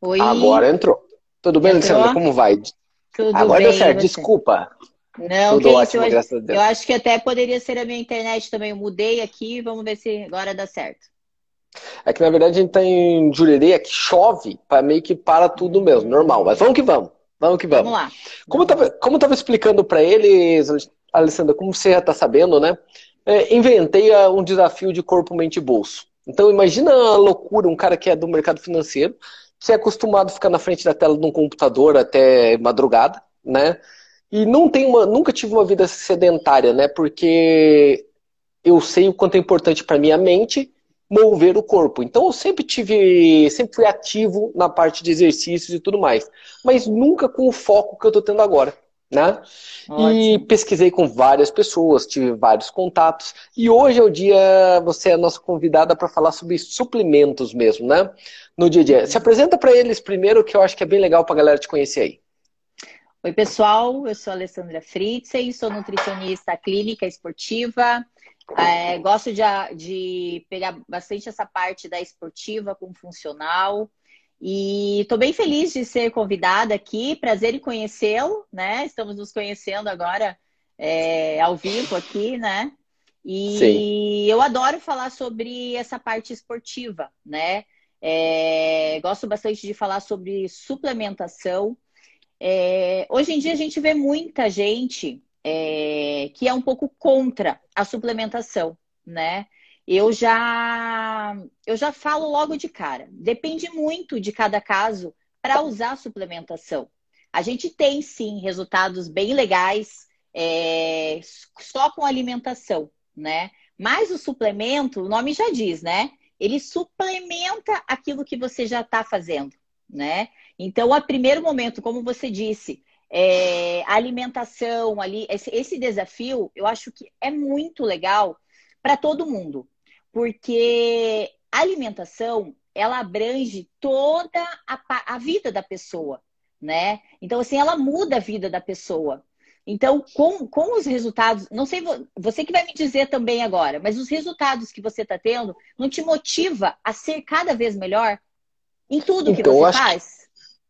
Oi. Agora entrou. Tudo bem, Entrou? Alexandra? Como vai? Tudo Agora bem, deu certo, desculpa. Não, Tudo que isso, ótimo, eu, graças a Deus. eu acho que até poderia ser a minha internet também. Eu mudei aqui, vamos ver se agora dá certo. É que na verdade a gente tá em Jurerê, que chove, para meio que para tudo mesmo, normal. Mas vamos que vamos. Vamos que vamos. Vamos lá. Como eu tava, como eu tava explicando para eles, Alessandra, como você já está sabendo, né? é, inventei ah, um desafio de corpo, mente e bolso. Então imagina a loucura, um cara que é do mercado financeiro, que é acostumado a ficar na frente da tela de um computador até madrugada, né? E não tem uma, nunca tive uma vida sedentária, né? Porque eu sei o quanto é importante para mim a mente mover o corpo. Então eu sempre tive, sempre fui ativo na parte de exercícios e tudo mais, mas nunca com o foco que eu estou tendo agora, né? E Ótimo. pesquisei com várias pessoas, tive vários contatos, e hoje é o dia, você é a nossa convidada para falar sobre suplementos mesmo, né? No dia a dia. Se apresenta para eles primeiro, que eu acho que é bem legal para a galera te conhecer aí. Oi, pessoal. Eu sou a Alessandra Fritzen, sou nutricionista clínica esportiva. É, gosto de, de pegar bastante essa parte da esportiva com funcional. E estou bem feliz de ser convidada aqui. Prazer em conhecê-lo, né? Estamos nos conhecendo agora é, ao vivo aqui, né? E Sim. eu adoro falar sobre essa parte esportiva, né? É, gosto bastante de falar sobre suplementação. É, hoje em dia a gente vê muita gente é, que é um pouco contra a suplementação, né? Eu já eu já falo logo de cara. Depende muito de cada caso para usar a suplementação. A gente tem sim resultados bem legais é, só com alimentação, né? Mas o suplemento, o nome já diz, né? Ele suplementa aquilo que você já está fazendo, né? Então, a primeiro momento, como você disse, é, alimentação ali, esse, esse desafio, eu acho que é muito legal para todo mundo, porque alimentação ela abrange toda a, a vida da pessoa, né? Então, assim, ela muda a vida da pessoa. Então, com, com os resultados, não sei você que vai me dizer também agora, mas os resultados que você está tendo não te motiva a ser cada vez melhor em tudo que Então, você eu acho faz?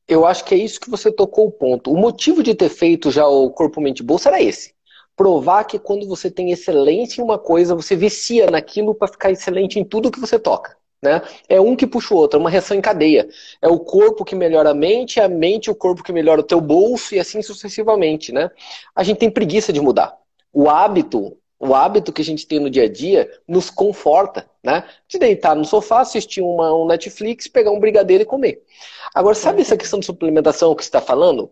Eu acho que é isso que você tocou o ponto. O motivo de ter feito já o Corpo Mente Bolsa era esse. Provar que quando você tem excelência em uma coisa, você vicia naquilo para ficar excelente em tudo que você toca. Né? É um que puxa o outro, é uma reação em cadeia. É o corpo que melhora a mente, a mente o corpo que melhora o teu bolso e assim sucessivamente. Né? A gente tem preguiça de mudar. O hábito, o hábito que a gente tem no dia a dia nos conforta, né? De deitar no sofá, assistir uma, um Netflix, pegar um brigadeiro e comer. Agora, sabe essa questão de suplementação que você está falando?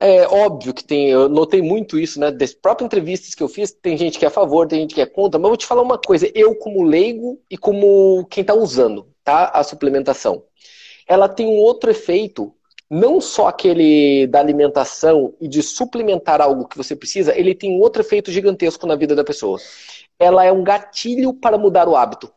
É óbvio que tem, eu notei muito isso, né? Das próprias entrevistas que eu fiz, tem gente que é a favor, tem gente que é contra, mas eu vou te falar uma coisa, eu como leigo e como quem está usando, tá? A suplementação. Ela tem um outro efeito, não só aquele da alimentação e de suplementar algo que você precisa, ele tem um outro efeito gigantesco na vida da pessoa. Ela é um gatilho para mudar o hábito.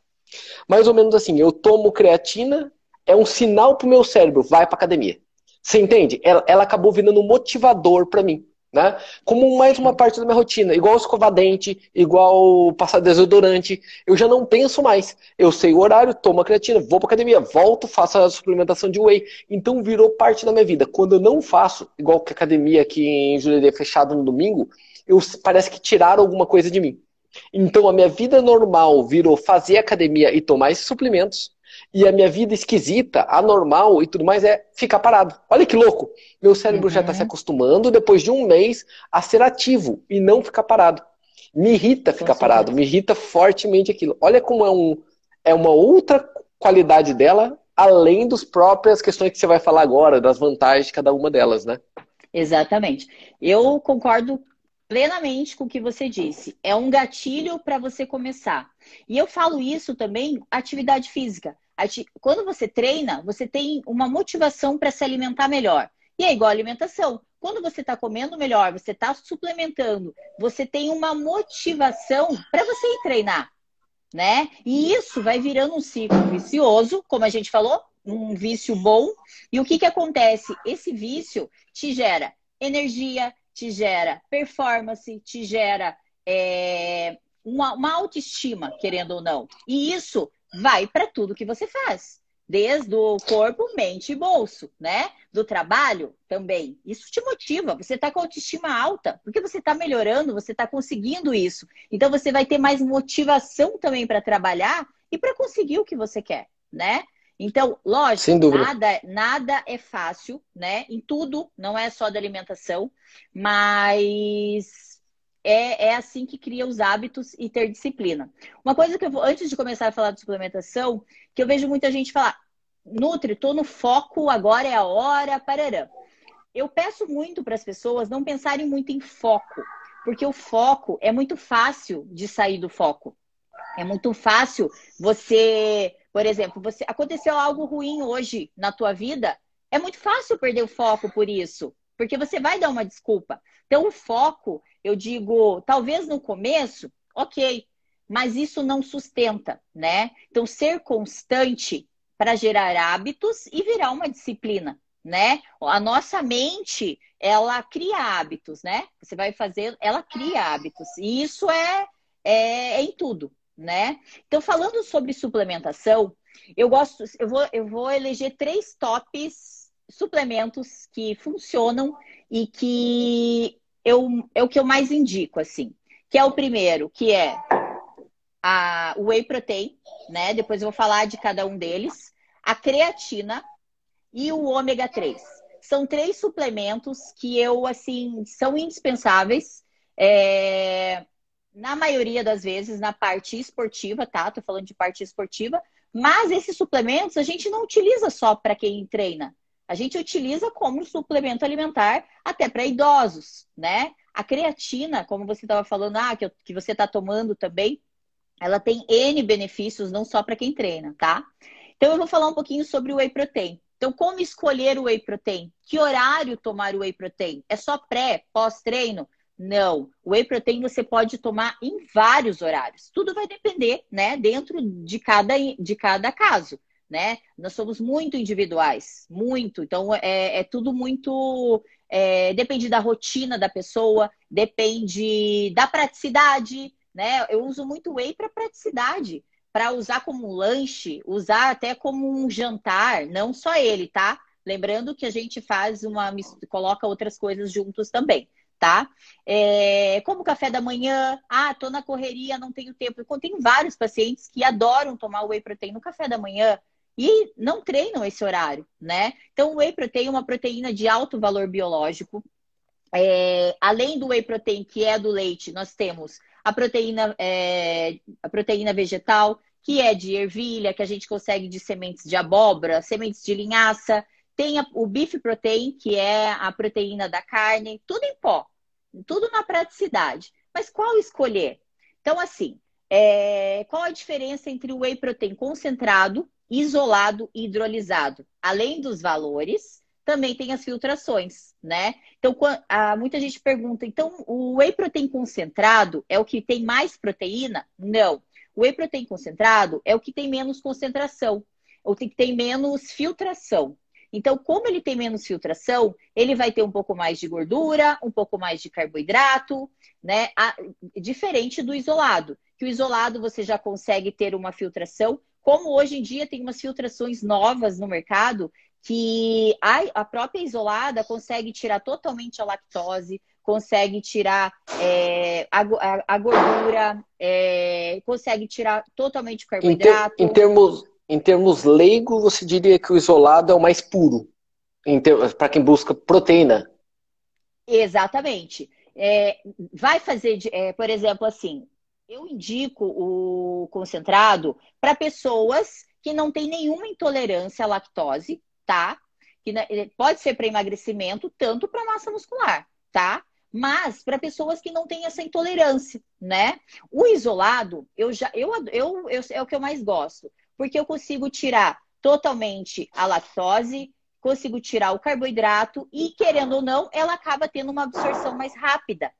Mais ou menos assim, eu tomo creatina, é um sinal pro meu cérebro, vai pra academia. Você entende? Ela, ela acabou virando um motivador para mim. Né? Como mais uma parte da minha rotina, igual escovar dente, igual passar desodorante, eu já não penso mais. Eu sei o horário, tomo a creatina, vou pra academia, volto, faço a suplementação de whey. Então virou parte da minha vida. Quando eu não faço, igual que a academia aqui em Jurerê é fechado no domingo, eu, parece que tiraram alguma coisa de mim. Então a minha vida normal virou fazer academia e tomar esses suplementos. E a minha vida esquisita, anormal e tudo mais é ficar parado. Olha que louco. Meu cérebro Uhum. já está se acostumando, depois de um mês, a ser ativo e não ficar parado. Me irrita ficar parado, me irrita fortemente aquilo. Olha como é, um, é uma outra qualidade dela, além das próprias questões que você vai falar agora, das vantagens de cada uma delas, né? Exatamente. Eu concordo plenamente com o que você disse. É um gatilho para você começar. E eu falo isso também, atividade física. Quando você treina, você tem uma motivação para se alimentar melhor. E é igual a alimentação. Quando você está comendo melhor, você está suplementando, você tem uma motivação para você ir treinar, né? E isso vai virando um ciclo vicioso, como a gente falou, um vício bom. E o que que acontece? Esse vício te gera energia, te gera performance, te gera é, uma, uma autoestima, querendo ou não. E isso vai para tudo que você faz. desde o corpo, mente e bolso, né? Do trabalho também. Isso te motiva. Você está com autoestima alta, porque você está melhorando, você está conseguindo isso. Então você vai ter mais motivação também para trabalhar e para conseguir o que você quer, né? Então, lógico, nada, nada é fácil, né? Em tudo, não é só da alimentação, mas é, é assim que cria os hábitos e ter disciplina. Uma coisa que eu vou, antes de começar a falar de suplementação, que eu vejo muita gente falar, Nutri, tô no foco, agora é a hora, parará. Eu peço muito para as pessoas não pensarem muito em foco, porque o foco é muito fácil de sair do foco. É muito fácil você, por exemplo, você aconteceu algo ruim hoje na tua vida, é muito fácil perder o foco por isso, porque você vai dar uma desculpa. Então, o foco, eu digo, talvez no começo, ok, mas isso não sustenta, né? Então, ser constante para gerar hábitos e virar uma disciplina, né? A nossa mente, ela cria hábitos, né? Você vai fazer, ela cria hábitos. E isso é, é, é em tudo, né? Então, falando sobre suplementação, eu gosto, eu vou, eu vou eleger três tops suplementos que funcionam e que eu, é o que eu mais indico, assim. Que é o primeiro, que é a whey protein, né? Depois eu vou falar de cada um deles a creatina e o ômega 3. São três suplementos que eu, assim, são indispensáveis. É, na maioria das vezes, na parte esportiva, tá? Tô falando de parte esportiva. Mas esses suplementos a gente não utiliza só para quem treina. A gente utiliza como suplemento alimentar até para idosos, né? A creatina, como você estava falando, ah, que, que você está tomando também, ela tem N benefícios, não só para quem treina, tá? Então, eu vou falar um pouquinho sobre o whey protein. Então, como escolher o whey protein? Que horário tomar o whey protein? É só pré, pós-treino? Não. O whey protein você pode tomar em vários horários. Tudo vai depender, né, dentro de cada, de cada caso, né? Nós somos muito individuais, muito. Então, é, é tudo muito. É, depende da rotina da pessoa, depende da praticidade, né? Eu uso muito whey para praticidade para usar como lanche, usar até como um jantar, não só ele, tá? Lembrando que a gente faz uma coloca outras coisas juntos também, tá? É, como café da manhã, ah, tô na correria, não tenho tempo. Tem vários pacientes que adoram tomar whey protein no café da manhã e não treinam esse horário, né? Então, o whey protein é uma proteína de alto valor biológico. É, além do whey protein, que é do leite, nós temos a proteína, é, a proteína vegetal, que é de ervilha, que a gente consegue de sementes de abóbora, sementes de linhaça. Tem a, o beef protein, que é a proteína da carne, tudo em pó, tudo na praticidade. Mas qual escolher? Então, assim, é, qual a diferença entre o whey protein concentrado, isolado e hidrolisado? Além dos valores, também tem as filtrações, né? Então, muita gente pergunta, então o whey protein concentrado é o que tem mais proteína? Não. O whey protein concentrado é o que tem menos concentração, ou que tem menos filtração. Então, como ele tem menos filtração, ele vai ter um pouco mais de gordura, um pouco mais de carboidrato, né? diferente do isolado, que o isolado você já consegue ter uma filtração, como hoje em dia tem umas filtrações novas no mercado que a, própria isolada consegue tirar totalmente a lactose, consegue tirar é, a, a, gordura, é, consegue tirar totalmente o carboidrato. Em, ter, em, termos, em termos leigo, você diria que o isolado é o mais puro, para quem busca proteína. Exatamente. É, vai fazer, é, por exemplo, assim, eu indico o concentrado para pessoas que não têm nenhuma intolerância à lactose, tá? Que pode ser para emagrecimento, tanto para massa muscular, tá? Mas para pessoas que não têm essa intolerância, né? O isolado, eu já eu, eu, eu é o que eu mais gosto, porque eu consigo tirar totalmente a lactose, consigo tirar o carboidrato e querendo ou não, ela acaba tendo uma absorção mais rápida,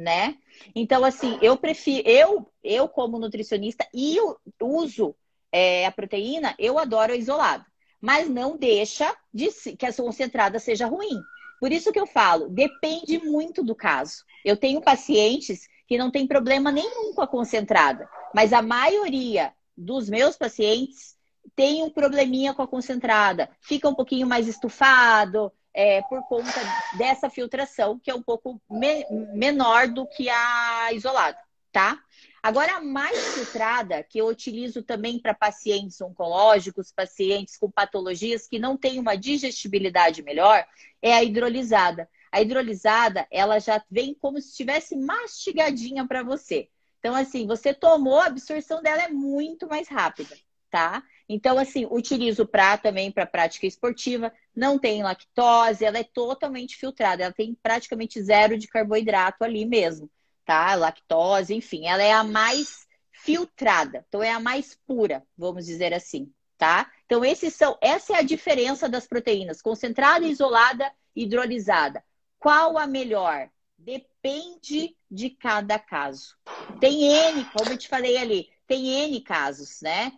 né? Então assim, eu prefiro eu eu como nutricionista e uso é, a proteína, eu adoro isolado mas não deixa de que a concentrada seja ruim. Por isso que eu falo, depende muito do caso. Eu tenho pacientes que não tem problema nenhum com a concentrada, mas a maioria dos meus pacientes tem um probleminha com a concentrada, fica um pouquinho mais estufado, é, por conta dessa filtração, que é um pouco me menor do que a isolada, tá? Agora, a mais filtrada, que eu utilizo também para pacientes oncológicos, pacientes com patologias que não têm uma digestibilidade melhor, é a hidrolisada. A hidrolisada, ela já vem como se estivesse mastigadinha para você. Então, assim, você tomou, a absorção dela é muito mais rápida, tá? Então, assim, utilizo para também para prática esportiva, não tem lactose, ela é totalmente filtrada, ela tem praticamente zero de carboidrato ali mesmo tá? Lactose, enfim, ela é a mais filtrada, então é a mais pura, vamos dizer assim, tá? Então esses são, essa é a diferença das proteínas, concentrada, isolada, hidrolisada. Qual a melhor? Depende de cada caso. Tem N, como eu te falei ali, tem N casos, né?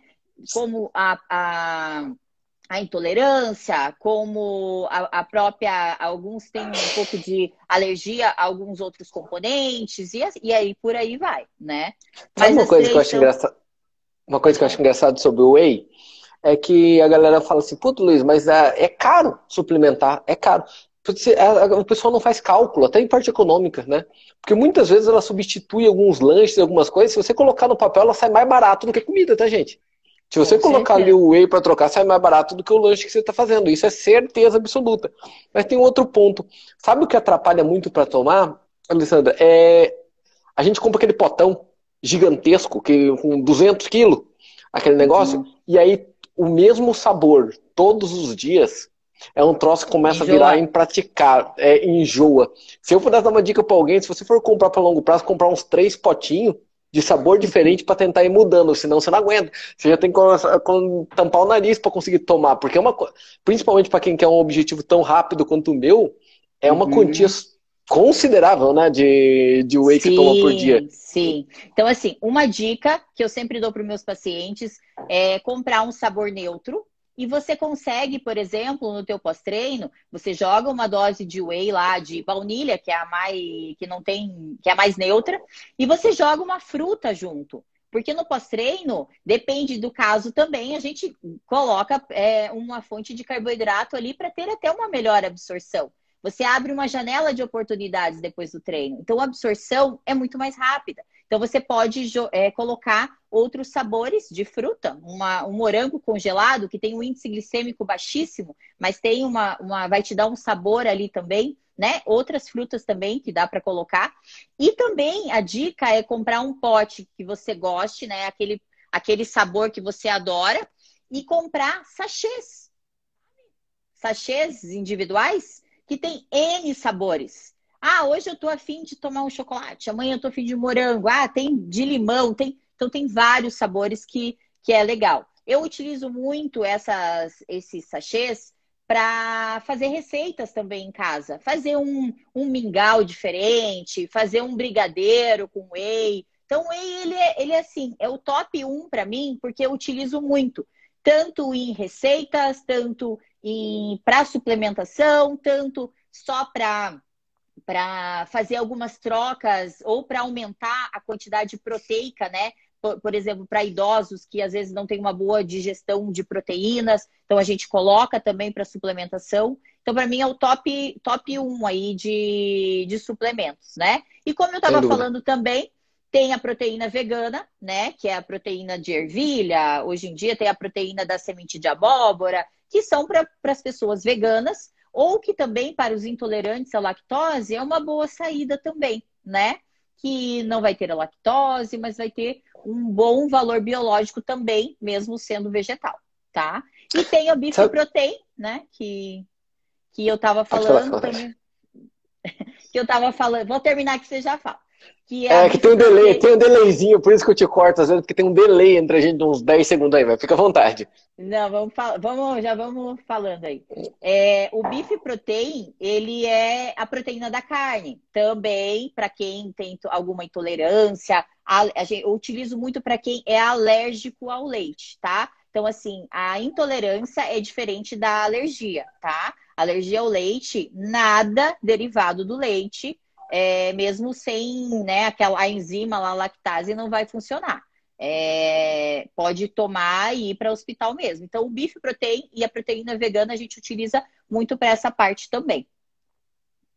Como a, a a intolerância, como a, a, própria. Alguns têm um pouco de alergia a alguns outros componentes, e, e aí por aí vai, né? Mas Sabe uma coisa que eu acho são... engraçada? Uma coisa que eu acho engraçado sobre o whey é que a galera fala assim, puto Luiz, mas é, é caro suplementar, é caro. O pessoal não faz cálculo, até em parte econômica, né? Porque muitas vezes ela substitui alguns lanches, algumas coisas. Se você colocar no papel, ela sai mais barato do que comida, tá, gente? Se você Com colocar certeza. ali o whey para trocar, sai mais barato do que o lanche que você está fazendo. Isso é certeza absoluta. Mas tem outro ponto. Sabe o que atrapalha muito para tomar, Alessandra? É... A gente compra aquele potão gigantesco, que, com 200 quilos, aquele negócio, uhum. e aí o mesmo sabor todos os dias é um troço que começa enjoa. a virar impraticável, é, enjoa. Se eu pudesse dar uma dica para alguém, se você for comprar para longo prazo, comprar uns três potinhos, de sabor diferente para tentar ir mudando, senão você não aguenta. Você já tem que tampar o nariz para conseguir tomar, porque é uma principalmente para quem quer um objetivo tão rápido quanto o meu, é uma uhum. quantia considerável, né, de, de whey sim, que toma por dia. Sim. Então, assim, uma dica que eu sempre dou para os meus pacientes é comprar um sabor neutro, e você consegue, por exemplo, no teu pós-treino, você joga uma dose de whey lá de baunilha, que é a mais que não tem, que é a mais neutra, e você joga uma fruta junto. Porque no pós-treino, depende do caso também, a gente coloca é, uma fonte de carboidrato ali para ter até uma melhor absorção. Você abre uma janela de oportunidades depois do treino. Então, a absorção é muito mais rápida. Então, você pode é, colocar outros sabores de fruta. Uma, um morango congelado, que tem um índice glicêmico baixíssimo, mas tem uma, uma vai te dar um sabor ali também. Né? Outras frutas também que dá para colocar. E também a dica é comprar um pote que você goste, né? Aquele, aquele sabor que você adora, e comprar sachês. Sachês individuais que tem N sabores. Ah, hoje eu tô afim de tomar um chocolate, amanhã eu tô afim de morango, ah, tem de limão, tem. Então tem vários sabores que, que é legal. Eu utilizo muito essas, esses sachês para fazer receitas também em casa. Fazer um, um mingau diferente, fazer um brigadeiro com whey. Então, o whey, ele é, ele é assim, é o top 1 para mim, porque eu utilizo muito. Tanto em receitas, tanto para suplementação, tanto só para para fazer algumas trocas ou para aumentar a quantidade proteica, né? Por, por exemplo, para idosos que às vezes não têm uma boa digestão de proteínas, então a gente coloca também para suplementação. Então, para mim, é o top, top 1 aí de, de suplementos, né? E como eu estava falando também, tem a proteína vegana, né? Que é a proteína de ervilha. Hoje em dia tem a proteína da semente de abóbora, que são para as pessoas veganas, ou que também para os intolerantes à lactose é uma boa saída também, né? Que não vai ter a lactose, mas vai ter um bom valor biológico também, mesmo sendo vegetal, tá? E tem a bife protein, né? Que, que eu tava falando também. Que eu tava falando. Vou terminar que você já fala. Que é, é que tem um delay, tem um delayzinho, por isso que eu te corto às vezes, porque tem um delay entre a gente uns 10 segundos aí, vai. Fica à vontade. Não, vamos, vamos já vamos falando aí. É, o bife protein, ele é a proteína da carne. Também, para quem tem alguma intolerância, a, a gente, eu utilizo muito para quem é alérgico ao leite, tá? Então, assim, a intolerância é diferente da alergia, tá? Alergia ao leite, nada derivado do leite é, mesmo sem né, aquela enzima lá, lactase, não vai funcionar. é, pode tomar e ir para o hospital mesmo. Então, o bife protein e a proteína vegana a gente utiliza muito para essa parte também.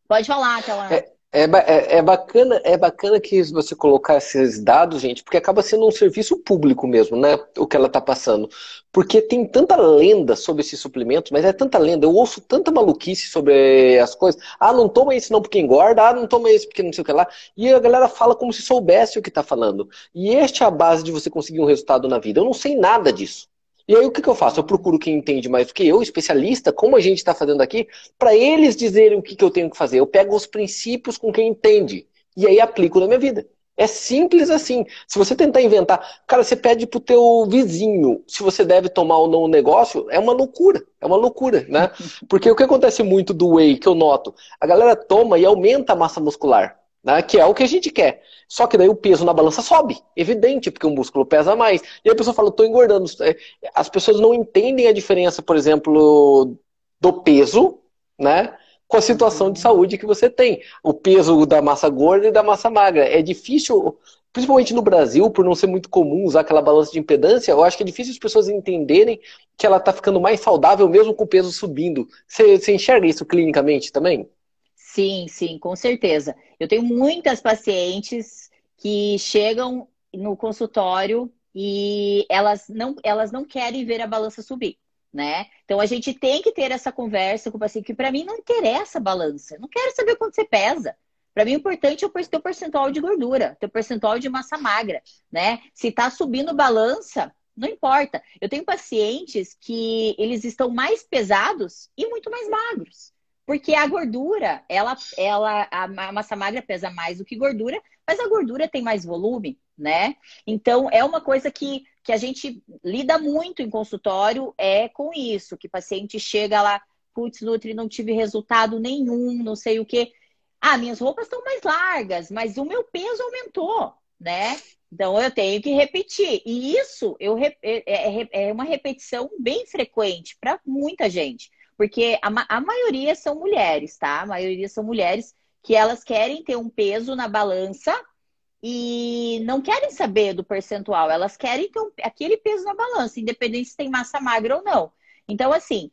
Pode falar, aquela. É, é, é, é, bacana, é bacana que você colocar esses dados, gente, porque acaba sendo um serviço público mesmo, né? O que ela está passando. Porque tem tanta lenda sobre esses suplementos, mas é tanta lenda. Eu ouço tanta maluquice sobre as coisas. Ah, não toma esse não porque engorda, ah, não toma esse porque não sei o que lá. E a galera fala como se soubesse o que está falando. E esta é a base de você conseguir um resultado na vida. Eu não sei nada disso. E aí o que, que eu faço? Eu procuro quem entende mais do que eu, especialista, como a gente está fazendo aqui, para eles dizerem o que, que eu tenho que fazer. Eu pego os princípios com quem entende e aí aplico na minha vida. É simples assim. Se você tentar inventar, cara, você pede pro teu vizinho se você deve tomar ou não o negócio, é uma loucura. É uma loucura, né? Porque o que acontece muito do whey, que eu noto, a galera toma e aumenta a massa muscular né? que é o que a gente quer. Só que daí o peso na balança sobe, evidente, porque o músculo pesa mais. E a pessoa fala, estou engordando. É, as pessoas não entendem a diferença, por exemplo, do peso, né? Com a situação de saúde que você tem. O peso da massa gorda e da massa magra. É difícil, principalmente no Brasil, por não ser muito comum usar aquela balança de impedância, eu acho que é difícil as pessoas entenderem que ela está ficando mais saudável mesmo com o peso subindo. Você, você enxerga isso clinicamente também? Sim, sim, com certeza. Eu tenho muitas pacientes que chegam no consultório e elas não, elas não querem ver a balança subir, né? Então a gente tem que ter essa conversa com o paciente, que para mim não interessa a balança. Eu não quero saber quanto você pesa. Para mim, o importante é o teu percentual de gordura, teu percentual de massa magra, né? Se tá subindo balança, não importa. Eu tenho pacientes que eles estão mais pesados e muito mais magros. Porque a gordura, ela, ela, a massa magra pesa mais do que gordura, mas a gordura tem mais volume, né? Então, é uma coisa que, que a gente lida muito em consultório, é com isso, que paciente chega lá, putz, Nutri, não tive resultado nenhum, não sei o quê. Ah, minhas roupas estão mais largas, mas o meu peso aumentou, né? Então eu tenho que repetir. E isso eu, é, é, é uma repetição bem frequente para muita gente. Porque a, a maioria são mulheres, tá? A maioria são mulheres que elas querem ter um peso na balança e não querem saber do percentual, elas querem ter um, aquele peso na balança, independente se tem massa magra ou não. Então, assim,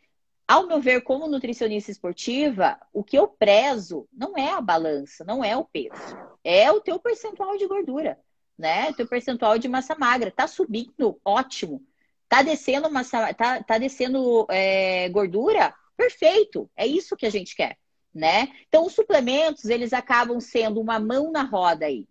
ao meu ver, como nutricionista esportiva, o que eu prezo não é a balança, não é o peso, é o teu percentual de gordura, né? Teu percentual de massa magra. Tá subindo, ótimo. Tá descendo, uma, tá, tá descendo é, gordura? Perfeito. É isso que a gente quer, né? Então, os suplementos, eles acabam sendo uma mão na roda aí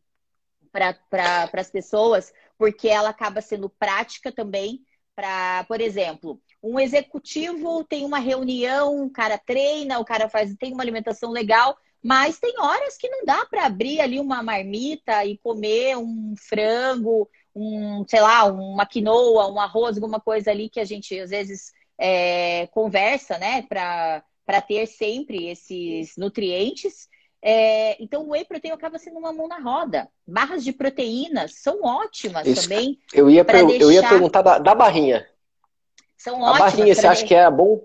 para pra, as pessoas, porque ela acaba sendo prática também para, por exemplo, um executivo tem uma reunião, o cara treina, o cara faz, tem uma alimentação legal, mas tem horas que não dá para abrir ali uma marmita e comer um frango, um, sei lá, uma quinoa, um arroz, alguma coisa ali que a gente às vezes é, conversa, né, para ter sempre esses nutrientes. É, então, o whey protein acaba sendo uma mão na roda. Barras de proteínas são ótimas Isso, também. Eu ia, deixar... eu ia perguntar da, da barrinha. São ótimas. A barrinha, você acha que é bom?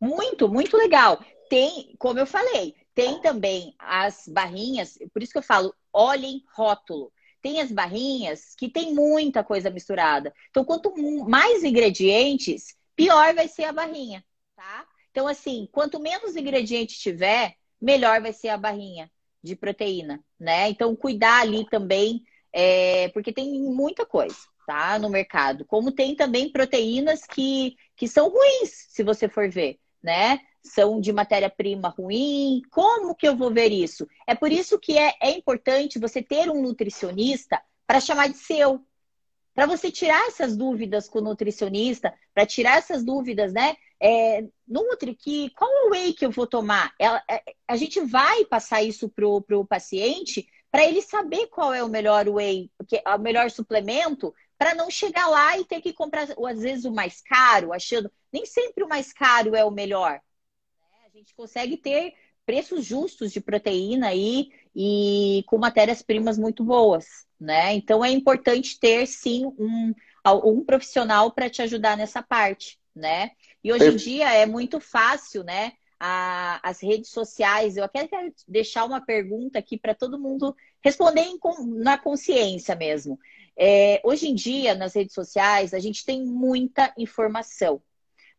Muito, muito legal. Tem, como eu falei, tem também as barrinhas, por isso que eu falo, olhem rótulo. Tem as barrinhas que tem muita coisa misturada. Então, quanto mais ingredientes, pior vai ser a barrinha, tá? Então, assim, quanto menos ingrediente tiver, melhor vai ser a barrinha de proteína, né? Então, cuidar ali também, é, porque tem muita coisa, tá? No mercado. Como tem também proteínas que, que são ruins, se você for ver, né? São de matéria-prima ruim? Como que eu vou ver isso? É por isso que é, é importante você ter um nutricionista para chamar de seu. Para você tirar essas dúvidas com o nutricionista, para tirar essas dúvidas, né? É, Nutri, que, qual é o whey que eu vou tomar? Ela, é, a gente vai passar isso para o paciente para ele saber qual é o melhor whey, o melhor suplemento, para não chegar lá e ter que comprar, ou às vezes, o mais caro, achando. Nem sempre o mais caro é o melhor gente consegue ter preços justos de proteína aí e com matérias-primas muito boas, né? Então é importante ter sim um, um profissional para te ajudar nessa parte, né? E hoje em dia é muito fácil, né? A, as redes sociais, eu até quero deixar uma pergunta aqui para todo mundo responder em, na consciência mesmo. é, hoje em dia, nas redes sociais, a gente tem muita informação.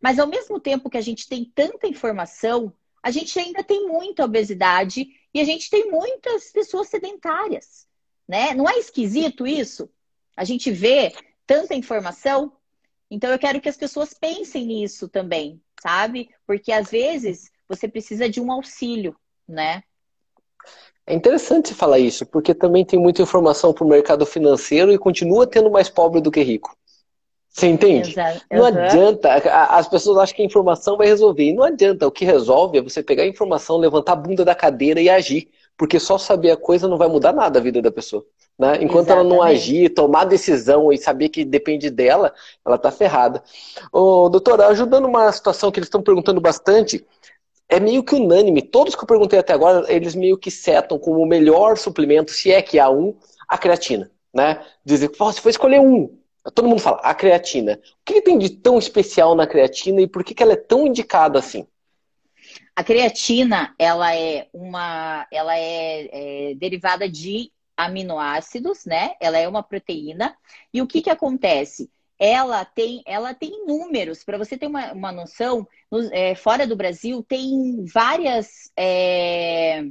Mas ao mesmo tempo que a gente tem tanta informação, a gente ainda tem muita obesidade e a gente tem muitas pessoas sedentárias, né? Não é esquisito isso? A gente vê tanta informação. Então eu quero que as pessoas pensem nisso também, sabe? Porque às vezes você precisa de um auxílio, né? É interessante falar isso, porque também tem muita informação para o mercado financeiro e continua tendo mais pobre do que rico. Você entende? Exato. Não uhum. adianta, as pessoas acham que a informação vai resolver. E não adianta, o que resolve é você pegar a informação, levantar a bunda da cadeira e agir. Porque só saber a coisa não vai mudar nada a vida da pessoa. Né? Enquanto Exatamente. ela não agir, tomar decisão e saber que depende dela, ela tá ferrada. Ô, doutora, ajudando uma situação que eles estão perguntando bastante, é meio que unânime. Todos que eu perguntei até agora, eles meio que setam como o melhor suplemento, se é que há um, a creatina. Né? Dizer, se for escolher um, todo mundo fala, a creatina. O que, tem de tão especial na creatina e por que, que ela é tão indicada assim? A creatina, ela é uma, ela é, é derivada de aminoácidos, né? Ela é uma proteína. E o que que acontece? ela tem, ela tem números, para você ter uma, uma noção, no, é, fora do Brasil tem várias é,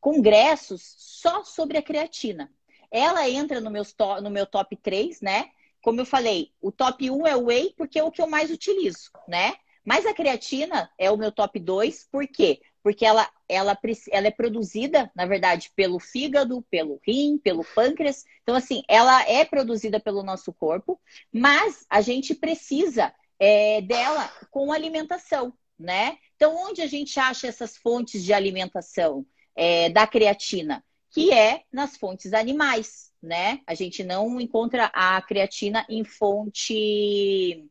congressos só sobre a creatina. Ela entra no meu, no meu top 3, né? Como eu falei, o top 1 é o whey, porque é o que eu mais utilizo, né? Mas a creatina é o meu top 2, por quê? Porque ela, ela, ela é produzida, na verdade, pelo fígado, pelo rim, pelo pâncreas. Então, assim, ela é produzida pelo nosso corpo, mas a gente precisa é, dela com alimentação, né? Então, onde a gente acha essas fontes de alimentação é, da creatina? Que é nas fontes animais, né? A gente não encontra a creatina em fonte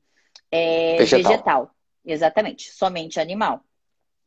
é, vegetal. vegetal. Exatamente, somente animal.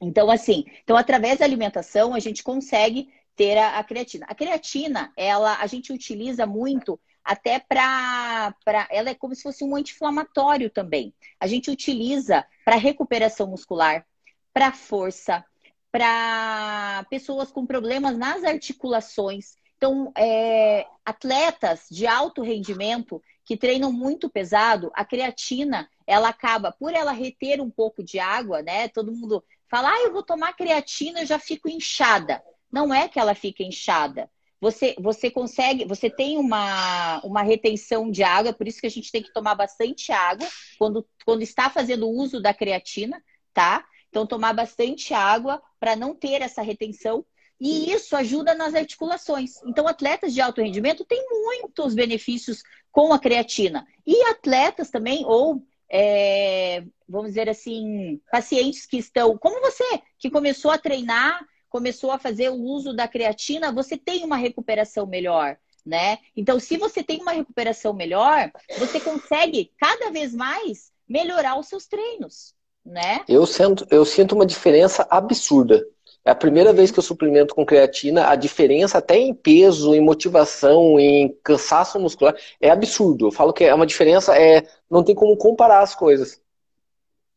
Então, assim, então através da alimentação a gente consegue ter a, a creatina. A creatina, ela a gente utiliza muito até para. Ela é como se fosse um anti-inflamatório também. A gente utiliza para recuperação muscular, para força, para pessoas com problemas nas articulações. Então, é, atletas de alto rendimento que treinam muito pesado, a creatina, ela acaba, por ela reter um pouco de água, né? Todo mundo fala, ah, eu vou tomar creatina, eu já fico inchada. Não é que ela fica inchada. Você, você consegue, você tem uma, uma retenção de água, por isso que a gente tem que tomar bastante água quando, quando está fazendo uso da creatina, tá? Então, tomar bastante água para não ter essa retenção e isso ajuda nas articulações. Então, atletas de alto rendimento têm muitos benefícios com a creatina. E atletas também, ou é, vamos dizer assim, pacientes que estão, como você, que começou a treinar, começou a fazer o uso da creatina, você tem uma recuperação melhor. Né? Então, se você tem uma recuperação melhor, você consegue cada vez mais melhorar os seus treinos, né? Eu sinto, eu sinto uma diferença absurda. É a primeira vez que eu suplemento com creatina, a diferença até em peso, em motivação, em cansaço muscular, é absurdo. Eu falo que é uma diferença, é, não tem como comparar as coisas.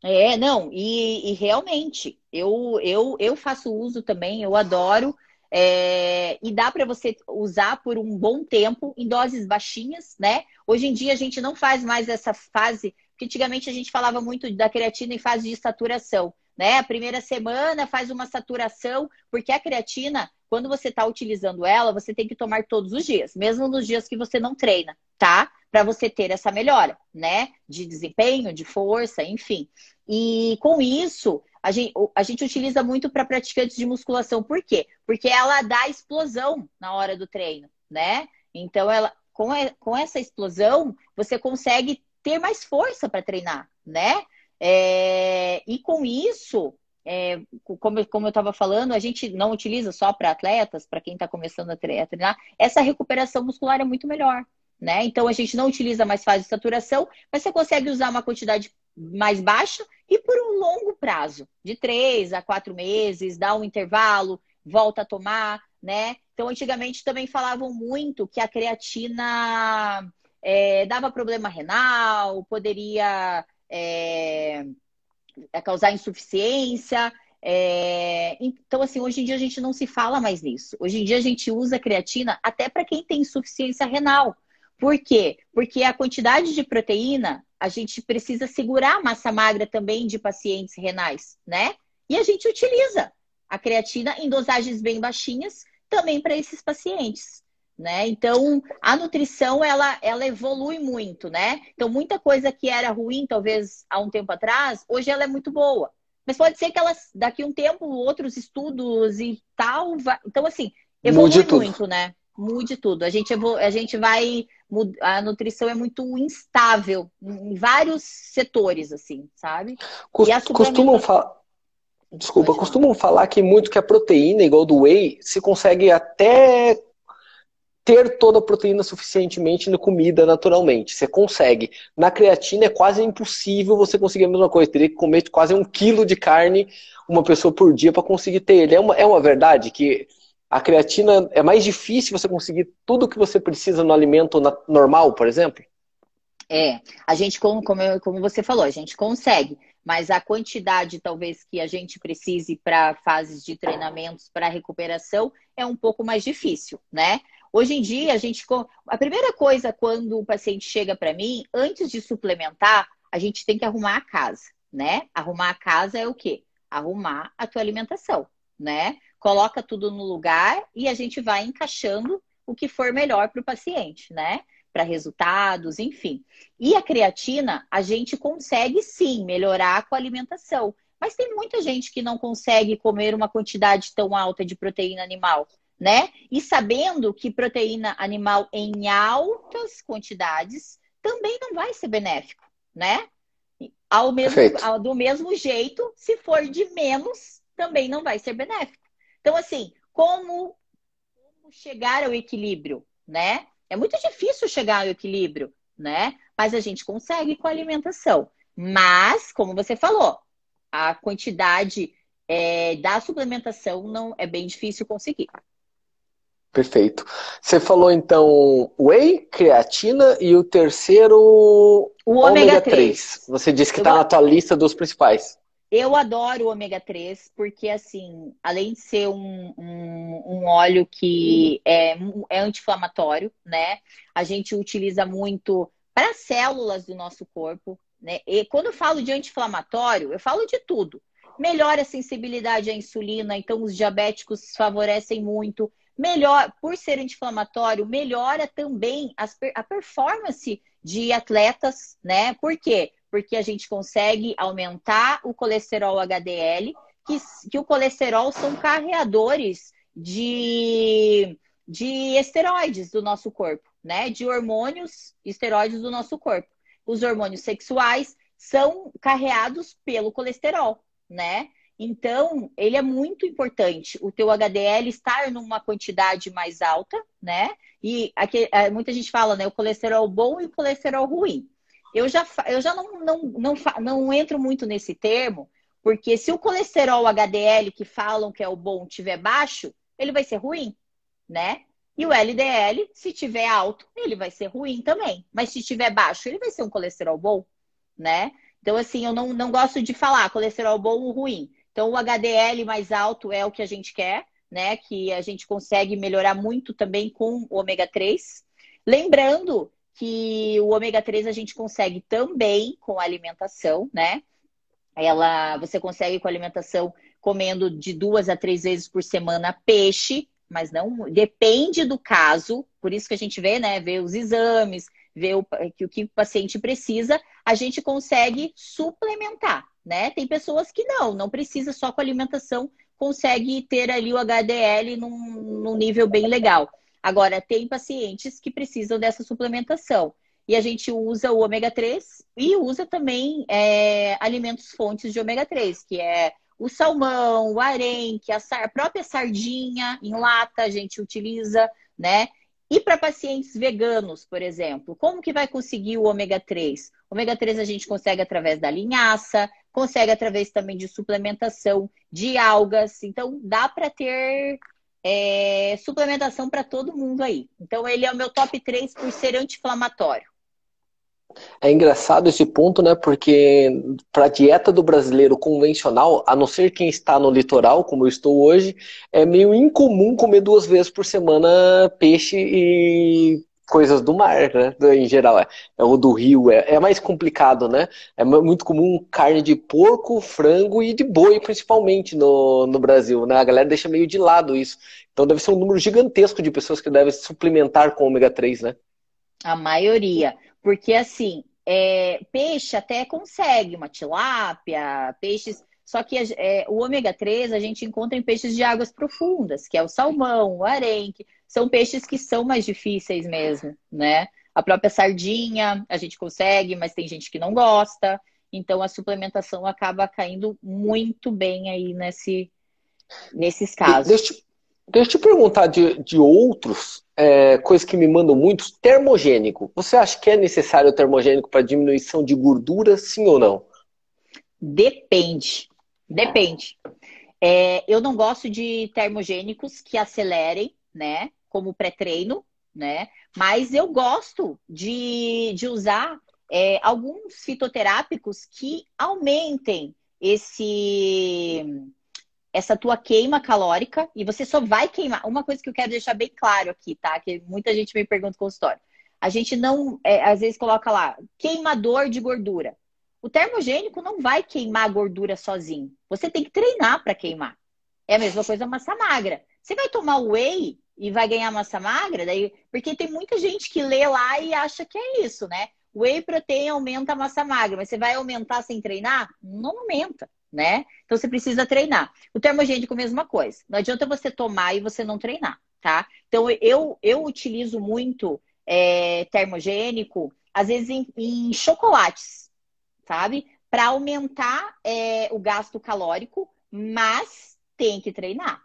É, não, e, e realmente, eu, eu, eu faço uso também, eu adoro. É, e dá para você usar por um bom tempo em doses baixinhas, né? Hoje em dia a gente não faz mais essa fase, porque antigamente a gente falava muito da creatina em fase de saturação né? A primeira semana faz uma saturação, porque a creatina, quando você está utilizando ela, você tem que tomar todos os dias, mesmo nos dias que você não treina, tá? Para você ter essa melhora, né? De desempenho, de força, enfim. E com isso, a gente, a gente utiliza muito para praticantes de musculação. Por quê? Porque ela dá explosão na hora do treino, né? Então, ela, com, com essa explosão, você consegue ter mais força para treinar, né? É, e com isso, é, como, como eu estava falando, a gente não utiliza só para atletas, para quem está começando a treinar, essa recuperação muscular é muito melhor. Né? Então a gente não utiliza mais fase de saturação, mas você consegue usar uma quantidade mais baixa e por um longo prazo, de três a quatro meses, dá um intervalo, volta a tomar, né? Então, antigamente também falavam muito que a creatina é, dava problema renal, poderia é, é causar insuficiência. É, então, assim, hoje em dia a gente não se fala mais nisso. Hoje em dia a gente usa creatina até para quem tem insuficiência renal. Por quê? Porque a quantidade de proteína, a gente precisa segurar a massa magra também de pacientes renais, né? E a gente utiliza a creatina em dosagens bem baixinhas também para esses pacientes. Né? Então, a nutrição ela, ela evolui muito, né? Então, muita coisa que era ruim, talvez há um tempo atrás, hoje ela é muito boa. Mas pode ser que elas, daqui a um tempo, outros estudos e tal. Vai... Então, assim, evolui muito, né? Mude tudo. A gente, evol... a gente vai. A nutrição é muito instável em vários setores, assim, sabe? Costumam falar. Desculpa, costumam falar que muito que a proteína, igual do whey, se consegue até ter toda a proteína suficientemente na comida naturalmente. Você consegue. Na creatina é quase impossível você conseguir a mesma coisa. Teria que comer quase um quilo de carne uma pessoa por dia para conseguir ter ele. É uma, é uma verdade que a creatina é mais difícil você conseguir tudo o que você precisa no alimento normal, por exemplo? É, a gente, como, como, como você falou, a gente consegue, mas a quantidade talvez que a gente precise para fases de treinamentos para recuperação é um pouco mais difícil, né? Hoje em dia, a gente. A primeira coisa quando o paciente chega para mim, antes de suplementar, a gente tem que arrumar a casa, né? Arrumar a casa é o quê? Arrumar a tua alimentação, né? Coloca tudo no lugar e a gente vai encaixando o que for melhor para o paciente, né? Para resultados, enfim. E a creatina, a gente consegue sim melhorar com a alimentação. Mas tem muita gente que não consegue comer uma quantidade tão alta de proteína animal né? E sabendo que proteína animal em altas quantidades também não vai ser benéfico, né? Ao mesmo, ao, do mesmo jeito, se for de menos, também não vai ser benéfico. Então, assim, como, como chegar ao equilíbrio, né? É muito difícil chegar ao equilíbrio, né? Mas a gente consegue com a alimentação. Mas, como você falou, a quantidade é, da suplementação não é bem difícil conseguir. Perfeito. Você falou então whey, creatina e o terceiro o ômega 3. 3. Você disse que está na tua lista dos principais. Eu adoro o ômega 3 porque, assim, além de ser um, um, um óleo que é, é anti-inflamatório, né? A gente utiliza muito para células do nosso corpo, né? E quando eu falo de anti-inflamatório, eu falo de tudo. Melhora a sensibilidade à insulina, então os diabéticos favorecem muito melhor, por ser anti-inflamatório, melhora também as, a performance de atletas, né? Por quê? Porque a gente consegue aumentar o colesterol HDL, que, que o colesterol são carreadores de, de esteroides do nosso corpo, né? De hormônios esteroides do nosso corpo. Os hormônios sexuais são carreados pelo colesterol, né? Então, ele é muito importante o teu HDL estar numa quantidade mais alta, né? E aqui, é, muita gente fala, né? O colesterol bom e o colesterol ruim. Eu já, eu já não, não, não, não entro muito nesse termo, porque se o colesterol HDL que falam que é o bom tiver baixo, ele vai ser ruim, né? E o LDL, se tiver alto, ele vai ser ruim também. Mas se tiver baixo, ele vai ser um colesterol bom, né? Então, assim, eu não, não gosto de falar colesterol bom ou ruim. Então, o HDL mais alto é o que a gente quer, né? Que a gente consegue melhorar muito também com o ômega 3. Lembrando que o ômega 3 a gente consegue também com a alimentação, né? Ela, você consegue com a alimentação comendo de duas a três vezes por semana peixe, mas não depende do caso. Por isso que a gente vê, né? Vê os exames, vê o o que o paciente precisa, a gente consegue suplementar né? Tem pessoas que não, não precisa só com alimentação, consegue ter ali o HDL num, num nível bem legal. Agora, tem pacientes que precisam dessa suplementação. E a gente usa o ômega 3 e usa também é, alimentos fontes de ômega 3, que é o salmão, o arenque, a, a própria sardinha em lata a gente utiliza, né? E para pacientes veganos, por exemplo, como que vai conseguir o ômega 3? O ômega 3 a gente consegue através da linhaça, consegue através também de suplementação de algas. Então, dá para ter é, suplementação para todo mundo aí. Então, ele é o meu top 3 por ser anti-inflamatório. É engraçado esse ponto, né? Porque para a dieta do brasileiro convencional, a não ser quem está no litoral, como eu estou hoje, é meio incomum comer duas vezes por semana peixe e coisas do mar, né? Em geral, é, é o do rio, é, é, mais complicado, né? É muito comum carne de porco, frango e de boi, principalmente no, no Brasil, né? A galera deixa meio de lado isso. Então deve ser um número gigantesco de pessoas que devem suplementar com ômega 3, né? A maioria. Porque assim, é, peixe até consegue, uma tilápia, peixes. Só que é, o ômega 3 a gente encontra em peixes de águas profundas, que é o salmão, o arenque. São peixes que são mais difíceis mesmo, né? A própria sardinha a gente consegue, mas tem gente que não gosta. Então a suplementação acaba caindo muito bem aí nesse, nesses casos. Deixa, deixa eu te perguntar de, de outros é, coisa que me mandam muito, termogênico. Você acha que é necessário o termogênico para diminuição de gordura, sim ou não? Depende. Depende. É, eu não gosto de termogênicos que acelerem, né? Como pré-treino, né? Mas eu gosto de, de usar é, alguns fitoterápicos que aumentem esse essa tua queima calórica e você só vai queimar. Uma coisa que eu quero deixar bem claro aqui, tá? Que muita gente me pergunta com consultório. A gente não, é, às vezes, coloca lá queimador de gordura. O termogênico não vai queimar gordura sozinho. Você tem que treinar para queimar. É a mesma coisa massa magra. Você vai tomar whey e vai ganhar massa magra, daí, porque tem muita gente que lê lá e acha que é isso, né? Whey protein aumenta a massa magra, mas você vai aumentar sem treinar? Não aumenta né? Então você precisa treinar. O termogênico, mesma coisa. Não adianta você tomar e você não treinar, tá? Então eu, eu utilizo muito é, termogênico, às vezes em, em chocolates, sabe? Para aumentar é, o gasto calórico, mas tem que treinar,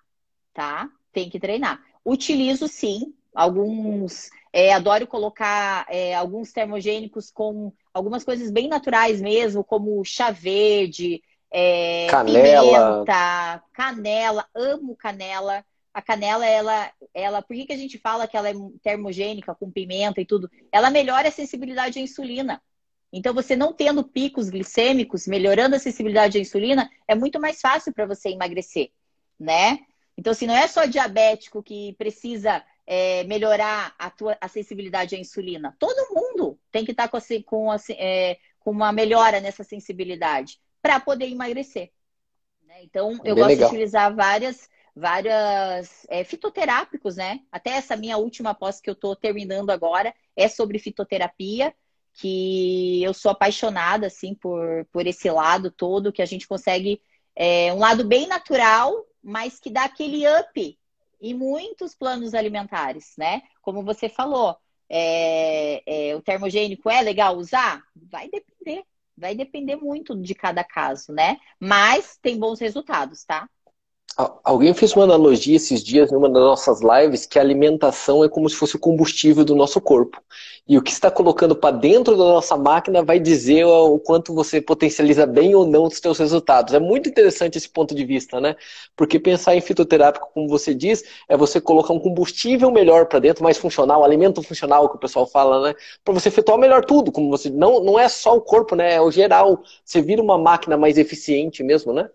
tá? Tem que treinar. Utilizo sim alguns. É, adoro colocar é, alguns termogênicos com algumas coisas bem naturais mesmo, como chá verde, é, canela. Pimenta, canela, amo canela. A canela, ela, ela, por que, que a gente fala que ela é termogênica com pimenta e tudo? Ela melhora a sensibilidade à insulina. Então, você não tendo picos glicêmicos, melhorando a sensibilidade à insulina, é muito mais fácil para você emagrecer, né? Então, se assim, não é só diabético que precisa é, melhorar a, tua, a sensibilidade à insulina, todo mundo tem que estar tá com, com, é, com uma melhora nessa sensibilidade para poder emagrecer. Né? Então, eu Bem gosto legal. de utilizar várias, várias é, fitoterápicos, né? Até essa minha última pós que eu estou terminando agora é sobre fitoterapia, que eu sou apaixonada, assim, por, por esse lado todo, que a gente consegue é, um lado bem natural, mas que dá aquele up em muitos planos alimentares, né? Como você falou, é, é, o termogênico é legal usar? Vai depender. Vai depender muito de cada caso, né? Mas tem bons resultados, tá? Alguém fez uma analogia esses dias numa das nossas lives que a alimentação é como se fosse o combustível do nosso corpo. E o que está colocando para dentro da nossa máquina vai dizer o quanto você potencializa bem ou não os seus resultados. É muito interessante esse ponto de vista, né? Porque pensar em fitoterápico, como você diz, é você colocar um combustível melhor para dentro, mais funcional, alimento funcional que o pessoal fala, né? Para você efetuar melhor tudo, como você não não é só o corpo, né? É o geral. Você vira uma máquina mais eficiente mesmo, né?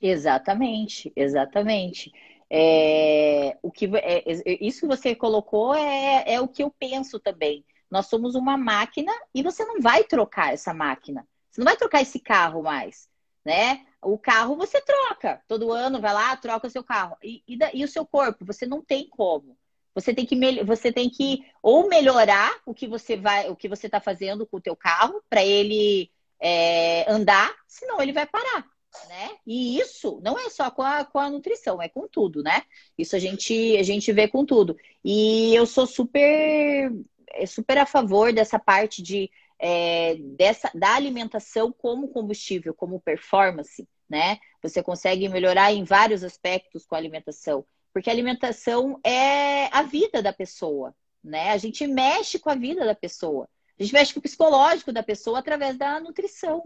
Exatamente, exatamente. É, o que, é, é, isso que você colocou é, é o que eu penso também. Nós somos uma máquina e você não vai trocar essa máquina. Você não vai trocar esse carro mais, né? O carro você troca. Todo ano vai lá, troca o seu carro. E, e, e o seu corpo, você não tem como. Você tem que você tem que ou melhorar o que você vai, o que você está fazendo com o teu carro para ele é, andar, senão ele vai parar né? E isso não é só com a, com a nutrição, é com tudo, né? Isso a gente, a gente vê com tudo. E eu sou super, é, super a favor dessa parte de, é, dessa, da alimentação como combustível, como performance, né? Você consegue melhorar em vários aspectos com a alimentação. Porque a alimentação é a vida da pessoa, né? A gente mexe com a vida da pessoa. A gente mexe com o psicológico da pessoa através da nutrição.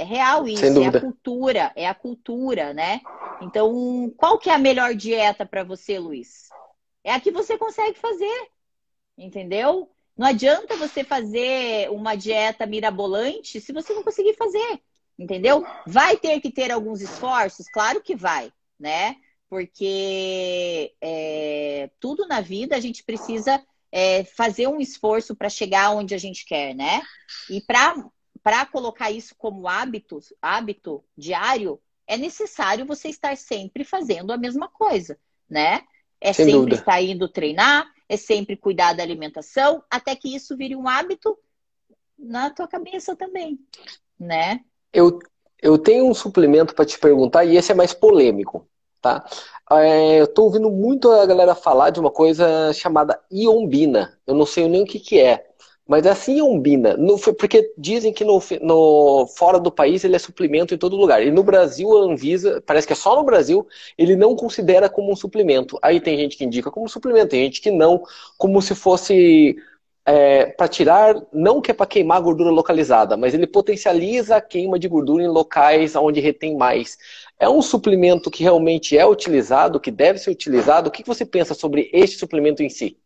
É real isso, é a cultura, é a cultura, né? Então, qual que é a melhor dieta para você, Luiz? É a que você consegue fazer, entendeu? Não adianta você fazer uma dieta mirabolante se você não conseguir fazer, entendeu? Vai ter que ter alguns esforços, claro que vai, né? Porque é, tudo na vida a gente precisa é, fazer um esforço para chegar onde a gente quer, né? E para colocar isso como hábito, hábito diário, é necessário você estar sempre fazendo a mesma coisa, né? É Sem sempre dúvida. estar indo treinar, é sempre cuidar da alimentação, até que isso vire um hábito na tua cabeça também, né? Eu, eu tenho um suplemento para te perguntar e esse é mais polêmico, tá? É, eu estou ouvindo muito a galera falar de uma coisa chamada iombina. Eu não sei nem o que, que é. Mas é assim iombina. No, porque dizem que no, no, fora do país ele é suplemento em todo lugar. E no Brasil, a Anvisa, parece que é só no Brasil, ele não considera como um suplemento. Aí tem gente que indica como suplemento, tem gente que não, como se fosse é, para tirar, não que é para queimar gordura localizada, mas ele potencializa a queima de gordura em locais onde retém mais. É um suplemento que realmente é utilizado, que deve ser utilizado? O que você pensa sobre este suplemento em si?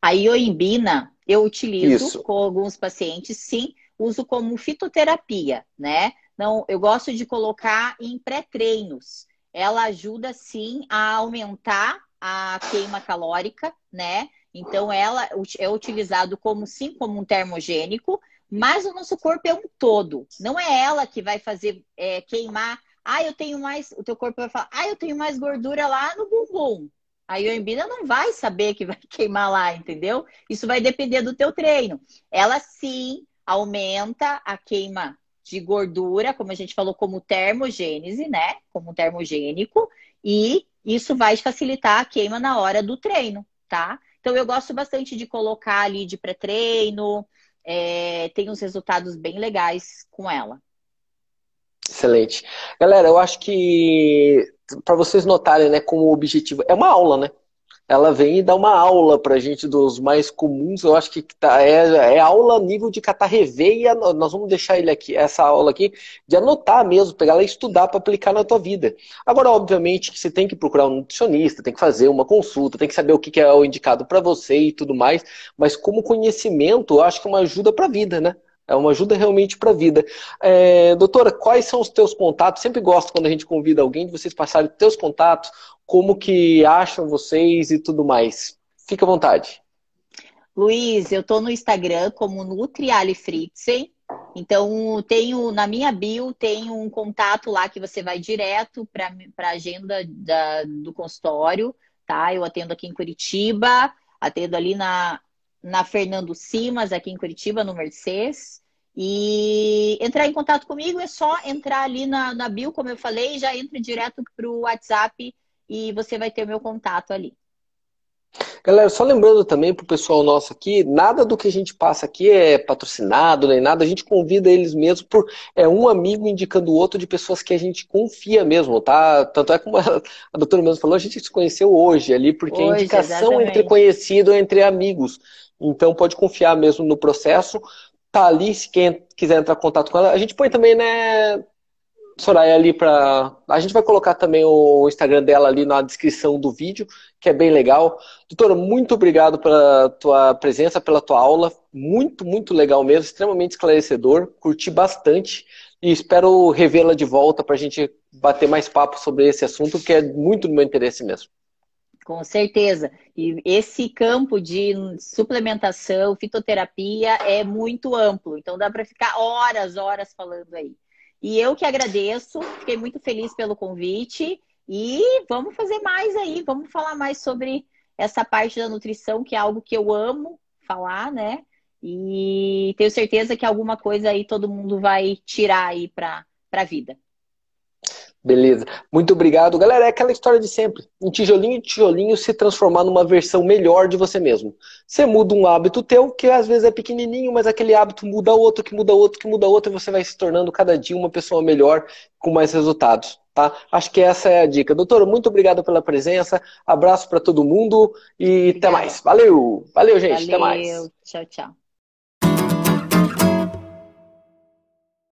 A ioimbina eu utilizo Isso. com alguns pacientes, sim, uso como fitoterapia, né? Não, eu gosto de colocar em pré-treinos. Ela ajuda sim a aumentar a queima calórica, né? Então, ela é utilizado como sim como um termogênico, mas o nosso corpo é um todo. Não é ela que vai fazer é, queimar. Ah, eu tenho mais. O teu corpo vai falar, ah, eu tenho mais gordura lá no bumbum. A ioimbina não vai saber que vai queimar lá, entendeu? Isso vai depender do teu treino. Ela sim aumenta a queima de gordura, como a gente falou, como termogênese, né? Como termogênico, e isso vai facilitar a queima na hora do treino, tá? Então, eu gosto bastante de colocar ali de pré-treino, é, tem uns resultados bem legais com ela. Excelente. Galera, eu acho que para vocês notarem, né, como objetivo é uma aula, né? ela vem e dá uma aula para gente dos mais comuns. Eu acho que tá, é, é aula nível de catar rever e nós vamos deixar ele aqui, essa aula aqui, de anotar mesmo, pegar ela e estudar para aplicar na tua vida. Agora, obviamente, que você tem que procurar um nutricionista, tem que fazer uma consulta, tem que saber o que é o indicado para você e tudo mais. Mas como conhecimento, eu acho que é uma ajuda para a vida, né? É uma ajuda realmente para a vida. É, doutora, quais são os teus contatos? Sempre gosto quando a gente convida alguém de vocês passarem teus contatos, como que acham vocês e tudo mais. Fica à vontade. Luiz, eu estou no Instagram como Nutriali Fritzen. Então, tenho na minha bio tem um contato lá que você vai direto para a agenda da, do consultório, tá? Eu atendo aqui em Curitiba, atendo ali na, na Fernando Simas, aqui em Curitiba, no Mercedes. E entrar em contato comigo é só entrar ali na, na bio, como eu falei, já entra direto para o WhatsApp e você vai ter o meu contato ali. Galera, só lembrando também pro pessoal nosso aqui, nada do que a gente passa aqui é patrocinado, nem nada, a gente convida eles mesmo por é um amigo indicando o outro de pessoas que a gente confia mesmo, tá? Tanto é como a, a doutora mesmo falou, a gente se conheceu hoje ali, porque hoje, indicação exatamente. entre conhecido, entre amigos. Então pode confiar mesmo no processo. Tá ali, se quem quiser entrar em contato com ela, a gente põe também, né, Soraya ali para. A gente vai colocar também o Instagram dela ali na descrição do vídeo, que é bem legal. Doutora, muito obrigado pela tua presença, pela tua aula. Muito, muito legal mesmo, extremamente esclarecedor. Curti bastante e espero revê-la de volta para a gente bater mais papo sobre esse assunto, que é muito do meu interesse mesmo. Com certeza. E esse campo de suplementação, fitoterapia é muito amplo, então dá para ficar horas, horas falando aí. E eu que agradeço, fiquei muito feliz pelo convite e vamos fazer mais aí, vamos falar mais sobre essa parte da nutrição, que é algo que eu amo falar, né? E tenho certeza que alguma coisa aí todo mundo vai tirar aí para a vida. Beleza. Muito obrigado. Galera, é aquela história de sempre. Um tijolinho em tijolinho se transformar numa versão melhor de você mesmo. Você muda um hábito teu, que às vezes é pequenininho, mas aquele hábito muda outro, que muda outro, que muda outro, e você vai se tornando cada dia uma pessoa melhor, com mais resultados. Tá? Acho que essa é a dica. Doutora, muito obrigado pela presença. Abraço para todo mundo e Obrigada. até mais. Valeu. Valeu, gente. Valeu. Até mais. Tchau, tchau.